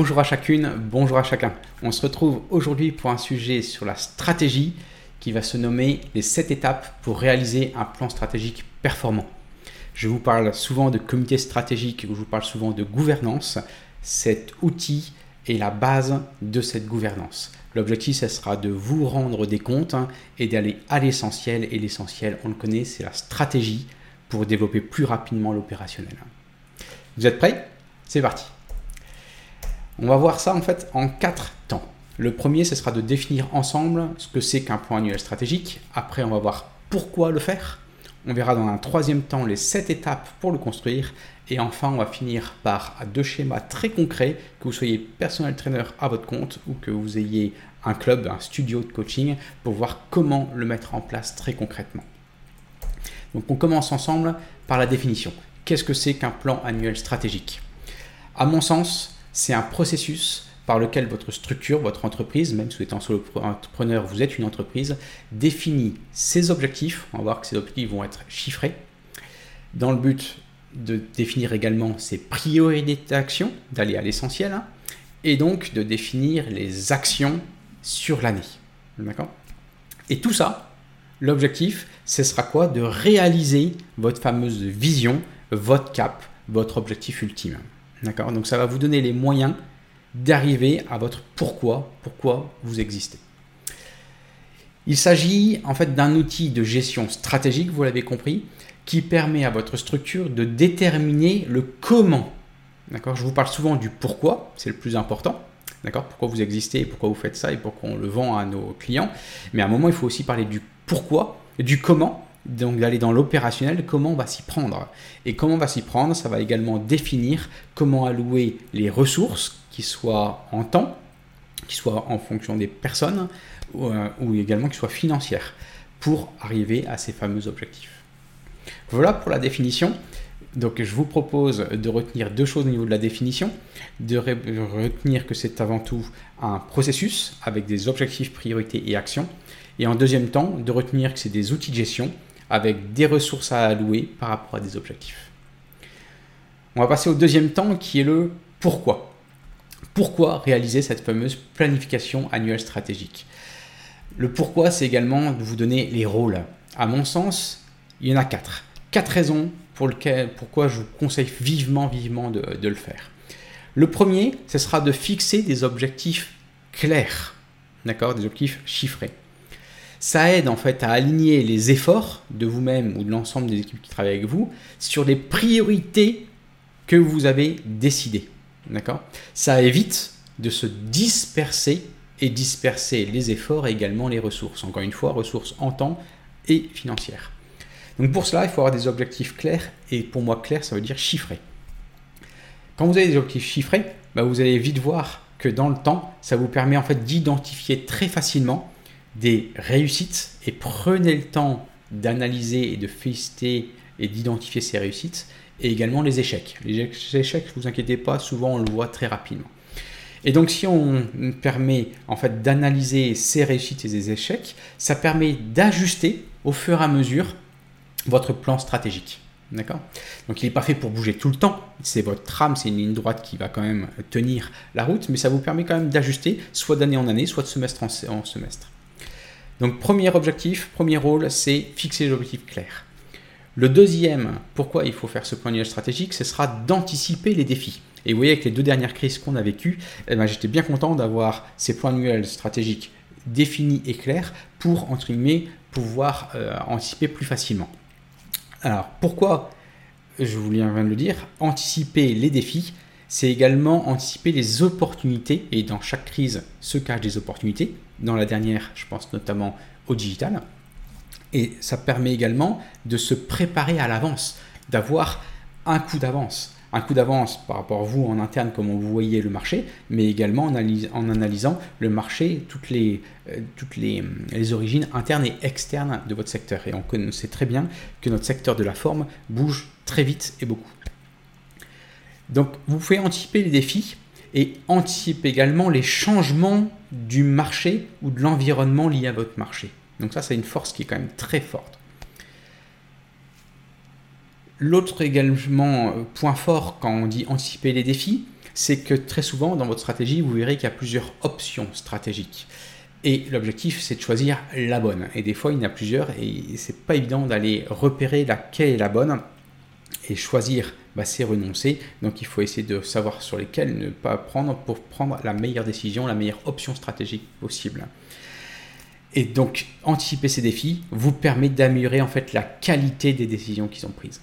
Bonjour à chacune, bonjour à chacun. On se retrouve aujourd'hui pour un sujet sur la stratégie qui va se nommer les 7 étapes pour réaliser un plan stratégique performant. Je vous parle souvent de comité stratégique, je vous parle souvent de gouvernance. Cet outil est la base de cette gouvernance. L'objectif, ce sera de vous rendre des comptes hein, et d'aller à l'essentiel. Et l'essentiel, on le connaît, c'est la stratégie pour développer plus rapidement l'opérationnel. Vous êtes prêts? C'est parti. On va voir ça en fait en quatre temps. Le premier, ce sera de définir ensemble ce que c'est qu'un plan annuel stratégique. Après, on va voir pourquoi le faire. On verra dans un troisième temps les sept étapes pour le construire. Et enfin, on va finir par deux schémas très concrets, que vous soyez personnel trainer à votre compte ou que vous ayez un club, un studio de coaching, pour voir comment le mettre en place très concrètement. Donc on commence ensemble par la définition. Qu'est-ce que c'est qu'un plan annuel stratégique? À mon sens, c'est un processus par lequel votre structure, votre entreprise, même si vous êtes solo entrepreneur, vous êtes une entreprise, définit ses objectifs. On va voir que ces objectifs vont être chiffrés dans le but de définir également ses priorités d'action, d'aller à l'essentiel, hein, et donc de définir les actions sur l'année. D'accord? Et tout ça, l'objectif, ce sera quoi? De réaliser votre fameuse vision, votre cap, votre objectif ultime. D'accord Donc ça va vous donner les moyens d'arriver à votre pourquoi, pourquoi vous existez. Il s'agit en fait d'un outil de gestion stratégique, vous l'avez compris, qui permet à votre structure de déterminer le comment. D'accord Je vous parle souvent du pourquoi, c'est le plus important. D'accord Pourquoi vous existez, pourquoi vous faites ça et pourquoi on le vend à nos clients. Mais à un moment, il faut aussi parler du pourquoi, du comment, donc d'aller dans l'opérationnel, comment on va s'y prendre. Et comment on va s'y prendre, ça va également définir comment allouer les ressources, qui soient en temps, qui soient en fonction des personnes, ou, euh, ou également qui soient financières, pour arriver à ces fameux objectifs. Voilà pour la définition. Donc je vous propose de retenir deux choses au niveau de la définition, de retenir que c'est avant tout un processus avec des objectifs, priorités et actions, et en deuxième temps de retenir que c'est des outils de gestion avec des ressources à allouer par rapport à des objectifs. On va passer au deuxième temps qui est le pourquoi. Pourquoi réaliser cette fameuse planification annuelle stratégique? Le pourquoi, c'est également de vous donner les rôles. À mon sens, il y en a quatre. Quatre raisons pour lesquelles, pourquoi je vous conseille vivement, vivement de, le faire. Le premier, ce sera de fixer des objectifs clairs, d'accord, des objectifs chiffrés. Ça aide en fait à aligner les efforts de vous-même ou de l'ensemble des équipes qui travaillent avec vous sur les priorités que vous avez décidées. D'accord? Ça évite de se disperser et disperser les efforts et également les ressources. Encore une fois, ressources en temps et financières. Donc pour cela, il faut avoir des objectifs clairs et pour moi clair, ça veut dire chiffrés. Quand vous avez des objectifs chiffrés, bah, vous allez vite voir que dans le temps, ça vous permet en fait d'identifier très facilement des réussites et prenez le temps d'analyser et de féliciter et d'identifier ces réussites et également les échecs. Les échecs, ne vous inquiétez pas, souvent on le voit très rapidement. Et donc si on permet en fait d'analyser ces réussites et ces échecs, ça permet d'ajuster au fur et à mesure votre plan stratégique. D'accord? Donc il n'est pas fait pour bouger tout le temps. C'est votre trame, c'est une ligne droite qui va quand même tenir la route, mais ça vous permet quand même d'ajuster soit d'année en année, soit de semestre en semestre. Donc premier objectif, premier rôle, c'est fixer l'objectif clair. Le deuxième, pourquoi il faut faire ce plan annuel stratégique, ce sera d'anticiper les défis. Et vous voyez, avec les deux dernières crises qu'on a vécues, eh ben, j'étais bien content d'avoir ces plans annuels stratégiques définis et clairs pour, entre guillemets, pouvoir euh, anticiper plus facilement. Alors, pourquoi, je vous viens de le dire, anticiper les défis, c'est également anticiper les opportunités, et dans chaque crise se cachent des opportunités. Dans la dernière, je pense notamment au digital. Et ça permet également de se préparer à l'avance, d'avoir un coup d'avance. Un coup d'avance par rapport à vous en interne, comment vous voyez le marché, mais également en, analysant le marché, toutes, les, euh, les, les, origines internes et externes de votre secteur. Et on sait très bien que notre secteur de la forme bouge très vite et beaucoup. Donc vous pouvez anticiper les défis et anticiper également les changements du marché ou de l'environnement lié à votre marché. Donc ça, c'est une force qui est quand même très forte. L'autre également euh, point fort quand on dit anticiper les défis, c'est que très souvent dans votre stratégie, vous verrez qu'il y a plusieurs options stratégiques. Et l'objectif, c'est de choisir la bonne. Et des fois, il y en a plusieurs et c'est pas évident d'aller repérer laquelle est la bonne et choisir, bah, c'est renoncer. Donc il faut essayer de savoir sur lesquels ne pas prendre pour prendre la meilleure décision, la meilleure option stratégique possible. Et donc anticiper ces défis vous permet d'améliorer en fait la qualité des décisions qui sont prises.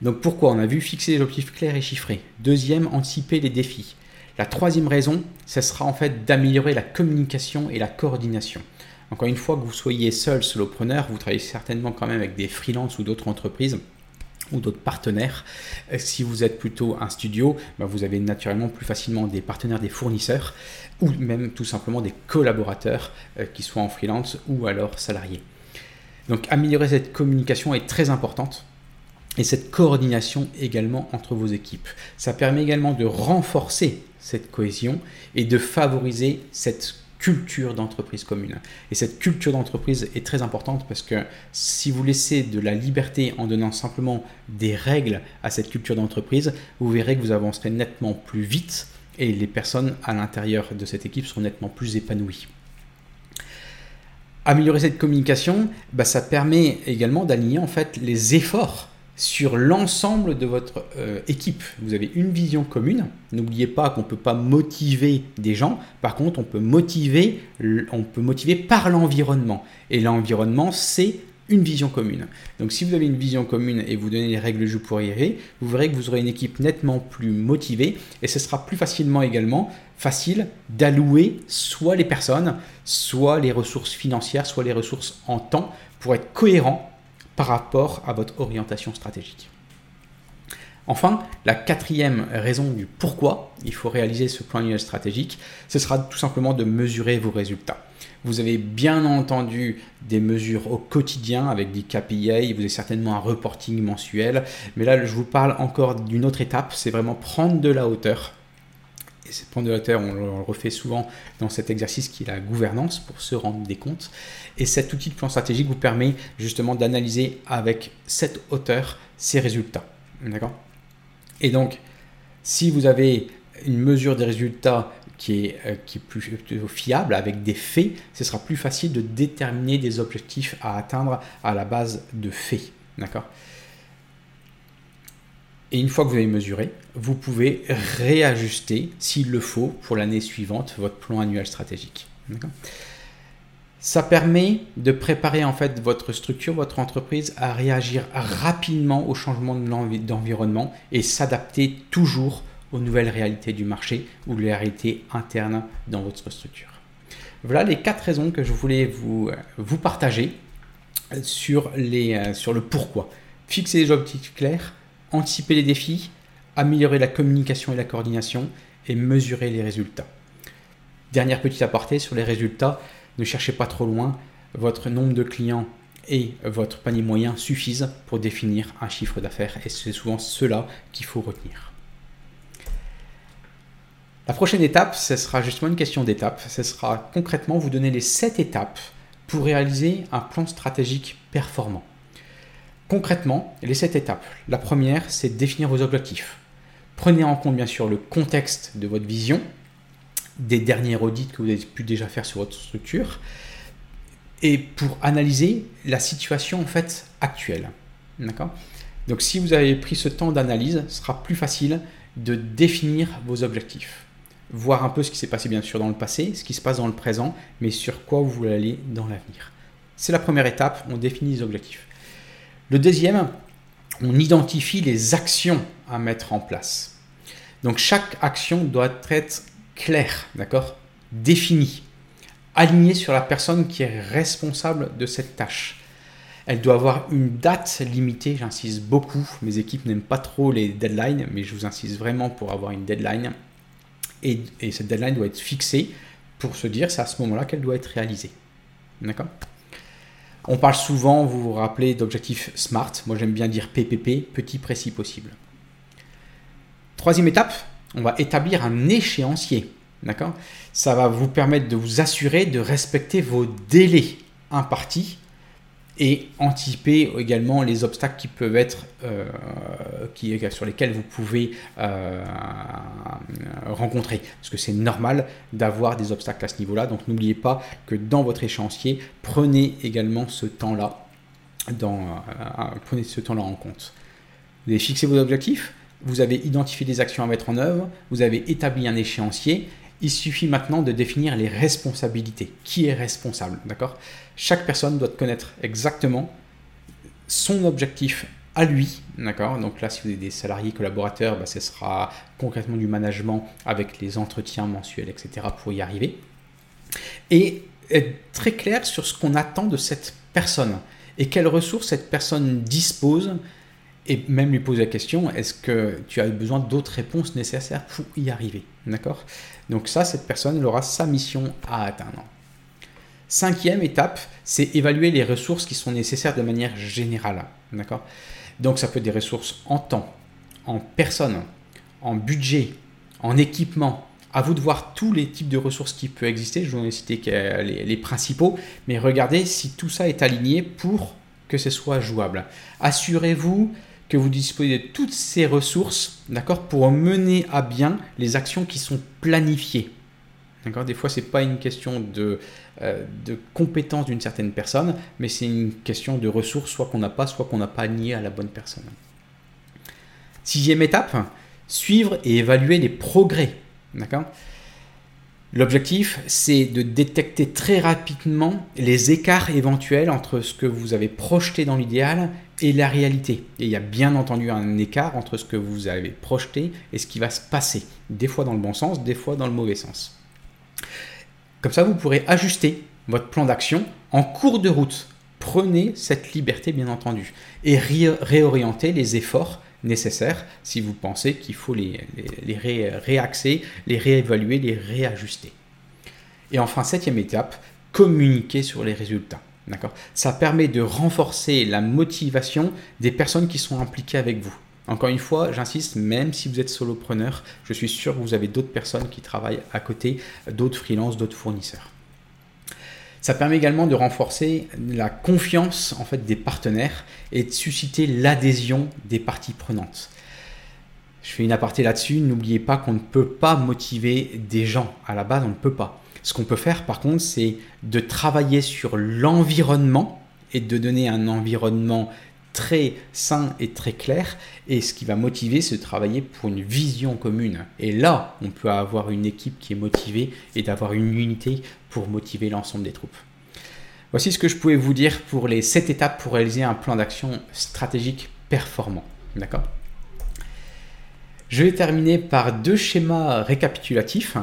Donc pourquoi On a vu fixer des objectifs clairs et chiffrés? Deuxième, anticiper les défis. La troisième raison, ce sera en fait d'améliorer la communication et la coordination. Encore une fois, que vous soyez seul solopreneur, vous travaillez certainement quand même avec des freelances ou d'autres entreprises d'autres partenaires. Euh, si vous êtes plutôt un studio, bah, vous avez naturellement plus facilement des partenaires, des fournisseurs ou même tout simplement des collaborateurs euh, qui soient en freelance ou alors salariés. Donc améliorer cette communication est très importante et cette coordination également entre vos équipes. Ça permet également de renforcer cette cohésion et de favoriser cette culture d'entreprise commune. Et cette culture d'entreprise est très importante parce que si vous laissez de la liberté en donnant simplement des règles à cette culture d'entreprise, vous verrez que vous avancerez nettement plus vite et les personnes à l'intérieur de cette équipe seront nettement plus épanouies. Améliorer cette communication, bah, ça permet également d'aligner en fait les efforts sur l'ensemble de votre euh, équipe. Vous avez une vision commune. N'oubliez pas qu'on ne peut pas motiver des gens. Par contre, on peut motiver, on peut motiver par l'environnement. Et l'environnement, c'est une vision commune. Donc si vous avez une vision commune et vous donnez les règles du jeu pour y arriver, vous verrez que vous aurez une équipe nettement plus motivée et ce sera plus facilement également facile d'allouer soit les personnes, soit les ressources financières, soit les ressources en temps pour être cohérent par rapport à votre orientation stratégique. Enfin, la quatrième raison du pourquoi il faut réaliser ce plan stratégique, ce sera tout simplement de mesurer vos résultats. Vous avez bien entendu des mesures au quotidien avec des KPI, vous avez certainement un reporting mensuel, mais là je vous parle encore d'une autre étape, c'est vraiment prendre de la hauteur et cette point de hauteur, on le refait souvent dans cet exercice qui est la gouvernance pour se rendre des comptes. Et cet outil de plan stratégique vous permet justement d'analyser avec cette hauteur ces résultats. D'accord? Et donc, si vous avez une mesure des résultats qui est, euh, qui est plus fiable avec des faits, ce sera plus facile de déterminer des objectifs à atteindre à la base de faits. D'accord? Et une fois que vous avez mesuré, vous pouvez réajuster, s'il le faut, pour l'année suivante, votre plan annuel stratégique. Ça permet de préparer en fait votre structure, votre entreprise à réagir rapidement au changement d'environnement et s'adapter toujours aux nouvelles réalités du marché ou les réalités internes dans votre structure. Voilà les quatre raisons que je voulais vous, vous partager sur, les, sur le pourquoi. Fixer des objectifs clairs, anticiper les défis, améliorer la communication et la coordination et mesurer les résultats. Dernière petite aparté sur les résultats, ne cherchez pas trop loin, votre nombre de clients et votre panier moyen suffisent pour définir un chiffre d'affaires et c'est souvent cela qu'il faut retenir. La prochaine étape, ce sera justement une question d'étape. Ce sera concrètement vous donner les 7 étapes pour réaliser un plan stratégique performant. Concrètement, les sept étapes. La première, c'est définir vos objectifs. Prenez en compte bien sûr le contexte de votre vision, des derniers audits que vous avez pu déjà faire sur votre structure, et pour analyser la situation en fait actuelle. Donc si vous avez pris ce temps d'analyse, ce sera plus facile de définir vos objectifs. Voir un peu ce qui s'est passé bien sûr dans le passé, ce qui se passe dans le présent, mais sur quoi vous voulez aller dans l'avenir. C'est la première étape, on définit les objectifs. Le deuxième, on identifie les actions à mettre en place. Donc chaque action doit être claire, d'accord? Définie, alignée sur la personne qui est responsable de cette tâche. Elle doit avoir une date limitée, j'insiste beaucoup. Mes équipes n'aiment pas trop les deadlines, mais je vous insiste vraiment pour avoir une deadline. Et, et cette deadline doit être fixée pour se dire c'est à ce moment-là qu'elle doit être réalisée. D'accord? On parle souvent, vous vous rappelez, d'objectifs SMART. Moi j'aime bien dire PPP, petit, précis, possible. Troisième étape, on va établir un échéancier. D'accord? Ça va vous permettre de vous assurer de respecter vos délais impartis et anticiper également les obstacles qui peuvent être euh, qui, sur lesquels vous pouvez euh, rencontrer. Parce que c'est normal d'avoir des obstacles à ce niveau-là. Donc n'oubliez pas que dans votre échéancier, prenez également ce temps-là dans, euh, ce temps-là en compte. Vous avez fixé vos objectifs, vous avez identifié des actions à mettre en œuvre, vous avez établi un échéancier il suffit maintenant de définir les responsabilités. Qui est responsable D'accord? Chaque personne doit connaître exactement son objectif à lui. D'accord? Donc là, si vous avez des salariés collaborateurs, bah, ce sera concrètement du management avec les entretiens mensuels, etc. pour y arriver. Et être très clair sur ce qu'on attend de cette personne et quelles ressources cette personne dispose et même lui poser la question est-ce que tu as besoin d'autres réponses nécessaires pour y arriver D'accord? Donc, ça, cette personne elle aura sa mission à atteindre. Cinquième étape, c'est évaluer les ressources qui sont nécessaires de manière générale. D'accord? Donc, ça peut être des ressources en temps, en personne, en budget, en équipement. À vous de voir tous les types de ressources qui peuvent exister. Je vous ai cité les, les principaux, mais regardez si tout ça est aligné pour que ce soit jouable. Assurez-vous que vous disposez de toutes ces ressources, d'accord, pour mener à bien les actions qui sont planifiées. D'accord Des fois, ce n'est pas une question de, euh, de compétence d'une certaine personne, mais c'est une question de ressources, soit qu'on n'a pas, soit qu'on n'a pas nié à la bonne personne. Sixième étape, suivre et évaluer les progrès. L'objectif, c'est de détecter très rapidement les écarts éventuels entre ce que vous avez projeté dans l'idéal et la réalité. Et il y a bien entendu un écart entre ce que vous avez projeté et ce qui va se passer. Des fois dans le bon sens, des fois dans le mauvais sens. Comme ça, vous pourrez ajuster votre plan d'action en cours de route. Prenez cette liberté, bien entendu, et réorienter les efforts nécessaires si vous pensez qu'il faut les, les, réaxer, les réévaluer, les réajuster. Et enfin, septième étape, communiquer sur les résultats. D'accord Ça permet de renforcer la motivation des personnes qui sont impliquées avec vous. Encore une fois, j'insiste, même si vous êtes solopreneur, je suis sûr que vous avez d'autres personnes qui travaillent à côté, d'autres freelances, d'autres fournisseurs. Ça permet également de renforcer la confiance en fait des partenaires et de susciter l'adhésion des parties prenantes. Je fais une aparté là-dessus, n'oubliez pas qu'on ne peut pas motiver des gens. À la base, on ne peut pas. Ce qu'on peut faire par contre, c'est de travailler sur l'environnement et de donner un environnement très sain et très clair. Et ce qui va motiver, c'est de travailler pour une vision commune. Et là, on peut avoir une équipe qui est motivée et d'avoir une unité pour motiver l'ensemble des troupes. Voici ce que je pouvais vous dire pour les 7 étapes pour réaliser un plan d'action stratégique performant. D'accord? Je vais terminer par deux schémas récapitulatifs.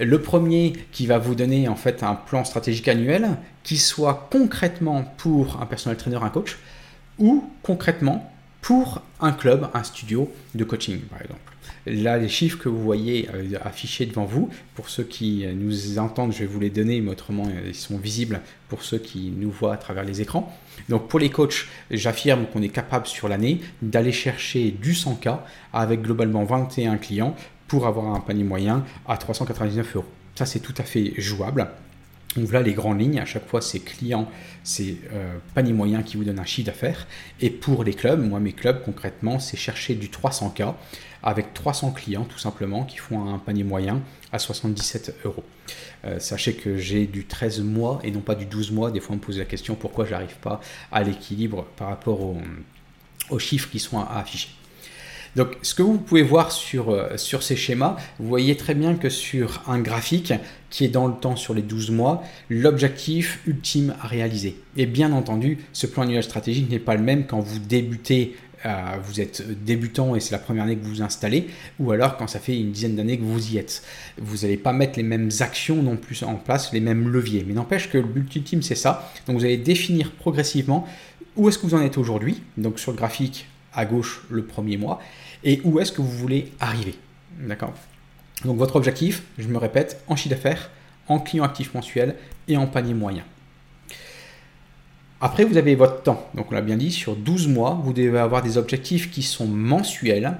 Le premier qui va vous donner en fait un plan stratégique annuel qui soit concrètement pour un personnel trainer, un coach, ou concrètement pour un club, un studio de coaching, par exemple. Là, les chiffres que vous voyez euh, affichés devant vous, pour ceux qui nous entendent, je vais vous les donner, mais autrement, euh, ils sont visibles pour ceux qui nous voient à travers les écrans. Donc, pour les coachs, j'affirme qu'on est capable sur l'année d'aller chercher du 100K avec globalement 21 clients pour avoir un panier moyen à 399 euros. Ça, c'est tout à fait jouable. Donc voilà les grandes lignes, à chaque fois c'est client, c'est euh, panier moyen qui vous donne un chiffre d'affaires. Et pour les clubs, moi mes clubs concrètement c'est chercher du 300K avec 300 clients tout simplement qui font un panier moyen à 77 euros. Euh, sachez que j'ai du 13 mois et non pas du 12 mois. Des fois on me pose la question pourquoi j'arrive pas à l'équilibre par rapport aux chiffres qui sont affichés. Donc, ce que vous pouvez voir euh, sur ces schémas, vous voyez très bien que sur un graphique qui est dans le temps sur les 12 mois, l'objectif ultime à réaliser. Et bien entendu, ce plan annuel stratégique n'est pas le même quand vous débutez euh, vous êtes débutant et c'est la première année que vous vous installez, ou alors quand ça fait une dizaine d'années que vous y êtes. Vous n'allez pas mettre les mêmes actions non plus en place, les mêmes leviers. Mais n'empêche que le but ultime, c'est ça. Donc vous allez définir progressivement où est-ce que vous en êtes aujourd'hui, donc sur le graphique à gauche le premier mois, et où est-ce que vous voulez arriver. D'accord? Donc votre objectif, je me répète, en chiffre d'affaires, en client actif mensuel et en panier moyen. Après, vous avez votre temps. Donc, on l'a bien dit, sur 12 mois, vous devez avoir des objectifs qui sont mensuels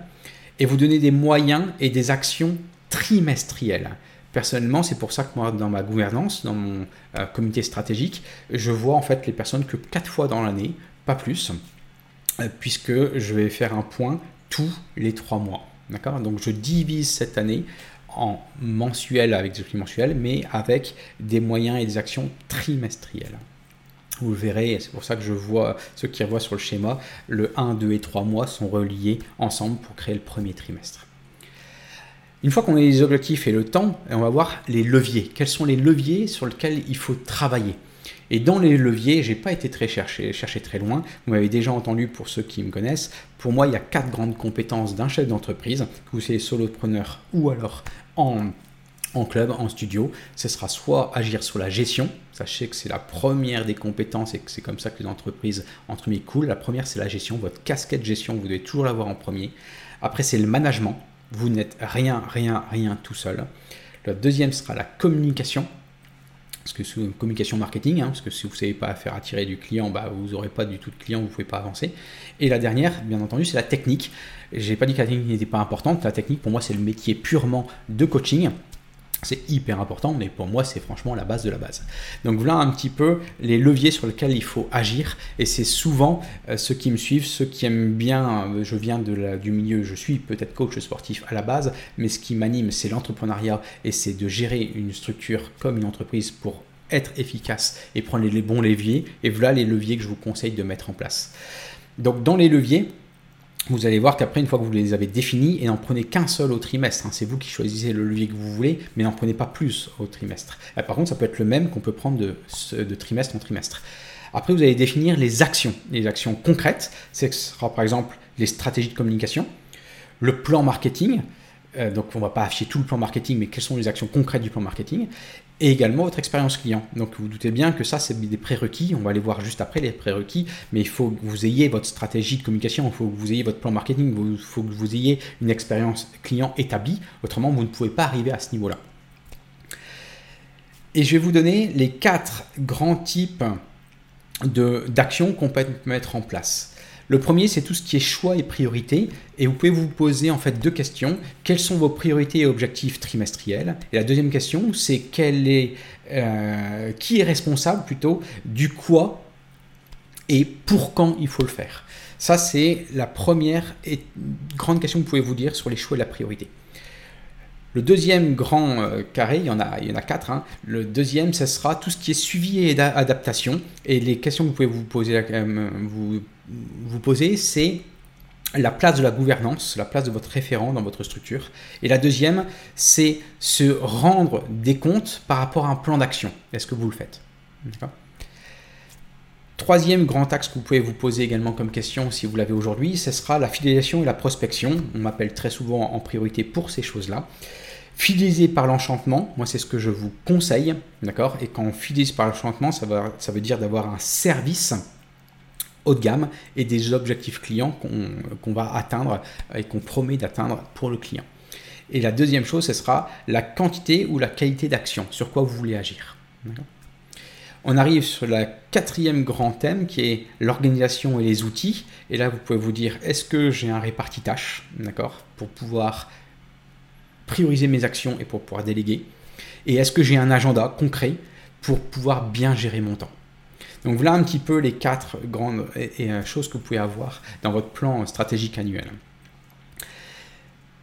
et vous donner des moyens et des actions trimestrielles. Personnellement, c'est pour ça que moi, dans ma gouvernance, dans mon euh, comité stratégique, je vois en fait les personnes que 4 fois dans l'année, pas plus, euh, puisque je vais faire un point tous les 3 mois. D'accord? Donc, je divise cette année en mensuel avec des objectifs mensuels, mais avec des moyens et des actions trimestrielles. Vous le verrez, c'est pour ça que je vois ceux qui revoient sur le schéma, le 1, 2 et 3 mois sont reliés ensemble pour créer le premier trimestre. Une fois qu'on a les objectifs et le temps, on va voir les leviers. Quels sont les leviers sur lesquels il faut travailler? Et dans les leviers, j'ai pas été très cherché, cherché très loin. Vous m'avez déjà entendu pour ceux qui me connaissent. Pour moi, il y a quatre grandes compétences d'un chef d'entreprise, que vous soyez solopreneur ou alors en en club, en studio, ce sera soit agir sur la gestion, sachez que c'est la première des compétences et que c'est comme ça que les entreprises entre guillemets cool. La première c'est la gestion, votre casquette gestion, vous devez toujours l'avoir en premier. Après c'est le management, vous n'êtes rien, rien, rien tout seul. La deuxième sera la communication, parce que c'est communication marketing, hein, parce que si vous ne savez pas faire attirer du client, bah, vous n'aurez pas du tout de client, vous ne pouvez pas avancer. Et la dernière, bien entendu, c'est la technique. J'ai pas dit que la technique n'était pas importante. La technique, pour moi, c'est le métier purement de coaching. C'est hyper important, mais pour moi, c'est franchement la base de la base. Donc voilà un petit peu les leviers sur lesquels il faut agir. Et c'est souvent euh, ceux qui me suivent, ceux qui aiment bien, euh, je viens de du milieu, je suis peut-être coach sportif à la base, mais ce qui m'anime, c'est l'entrepreneuriat et c'est de gérer une structure comme une entreprise pour être efficace et prendre les bons leviers. Et voilà les leviers que je vous conseille de mettre en place. Donc dans les leviers, vous allez voir qu'après, une fois que vous les avez définis, et n'en prenez qu'un seul au trimestre. Hein, c'est vous qui choisissez le levier que vous voulez, mais n'en prenez pas plus au trimestre. par contre, ça peut être le même qu'on peut prendre de, trimestre en trimestre. Après, vous allez définir les actions, les actions concrètes. Ce sera par exemple les stratégies de communication, le plan marketing, euh, donc on ne va pas afficher tout le plan marketing, mais quelles sont les actions concrètes du plan marketing, et également votre expérience client. Donc vous, doutez bien que ça, c'est des prérequis. On va aller voir juste après les prérequis, mais il faut que vous ayez votre stratégie de communication, il faut que vous ayez votre plan marketing, il faut que vous ayez une expérience client établie. Autrement, vous ne pouvez pas arriver à ce niveau-là. Et je vais vous donner les quatre grands types d'actions qu'on peut mettre en place. Le premier, c'est tout ce qui est choix et priorité. Et vous pouvez vous poser en fait deux questions. Quelles sont vos priorités et objectifs trimestriels? Et la deuxième question, c'est est, euh, qui est responsable plutôt du quoi et pour quand il faut le faire? Ça, c'est la première et grande question que vous pouvez vous dire sur les choix et la priorité. Le deuxième grand euh, carré, il y en a, il y en a quatre. Hein. Le deuxième, ce sera tout ce qui est suivi et adaptation. Et les questions que vous pouvez vous poser, euh, vous vous posez, c'est la place de la gouvernance, la place de votre référent dans votre structure. Et la deuxième, c'est se rendre des comptes par rapport à un plan d'action. Est-ce que vous le faites? Troisième grand axe que vous pouvez vous poser également comme question si vous l'avez aujourd'hui, ce sera la fidélisation et la prospection. On m'appelle très souvent en priorité pour ces choses-là. Fidéliser par l'enchantement, moi c'est ce que je vous conseille, d'accord? Et quand on fidélise par l'enchantement, ça, ça veut dire d'avoir un service haut de gamme et des objectifs clients qu'on va atteindre et qu'on promet d'atteindre pour le client. Et la deuxième chose, ce sera la quantité ou la qualité d'action, sur quoi vous voulez agir. On arrive sur le quatrième grand thème qui est l'organisation et les outils. Et là, vous pouvez vous dire, est-ce que j'ai un réparti tâches, d'accord, pour pouvoir prioriser mes actions et pour pouvoir déléguer? Et est-ce que j'ai un agenda concret pour pouvoir bien gérer mon temps? Donc voilà un petit peu les quatre grandes euh, choses que vous pouvez avoir dans votre plan stratégique annuel.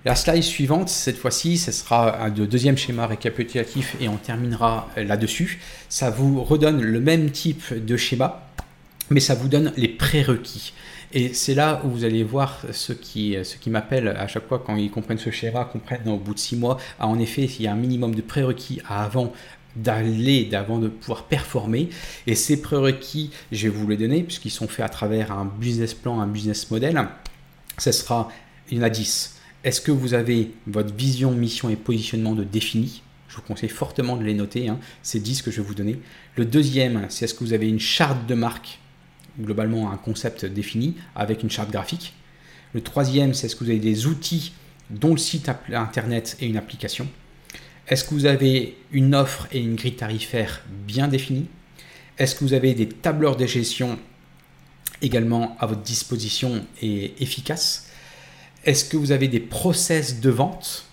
La slide suivante, cette fois-ci, ce sera un deuxième schéma récapitulatif et on terminera là-dessus. Ça vous redonne le même type de schéma, mais ça vous donne les prérequis. Et c'est là où vous allez voir ceux qui, ceux qui m'appellent à chaque fois quand ils comprennent ce schéma, comprennent au bout de six mois, ah, en effet, il y a un minimum de prérequis à avant d'aller, d'avant de pouvoir performer. Et ces prérequis, je vais vous les donner puisqu'ils sont faits à travers un business plan, un business model. ce sera, il y en a 10. Est-ce que vous avez votre vision, mission et positionnement de défini? Je vous conseille fortement de les noter, hein. c'est 10 que je vais vous donner. Le deuxième, c'est est-ce que vous avez une charte de marque, globalement un concept défini, avec une charte graphique? Le troisième, c'est est-ce que vous avez des outils, dont le site internet et une application? Est-ce que vous avez une offre et une grille tarifaire bien définie Est-ce que vous avez des tableurs de gestion également à votre disposition et efficaces? Est-ce que vous avez des process de vente?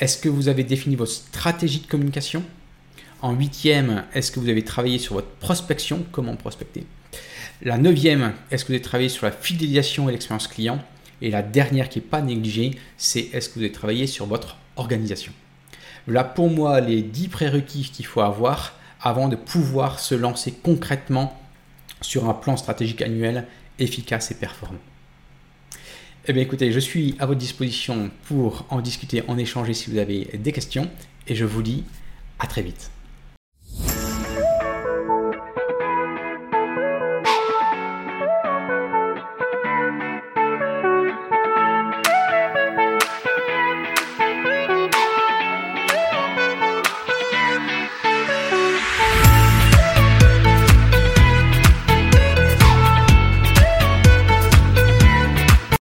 Est-ce que vous avez défini votre stratégie de communication? En huitième, est-ce que vous avez travaillé sur votre prospection? Comment prospecter? La neuvième, est-ce que vous avez travaillé sur la fidélisation et l'expérience client? Et la dernière qui n'est pas négligée, c'est est-ce que vous avez travaillé sur votre organisation? Voilà pour moi les dix prérequis qu'il faut avoir avant de pouvoir se lancer concrètement sur un plan stratégique annuel efficace et performant. Eh bien écoutez, je suis à votre disposition pour en discuter, en échanger si vous avez des questions et je vous dis à très vite.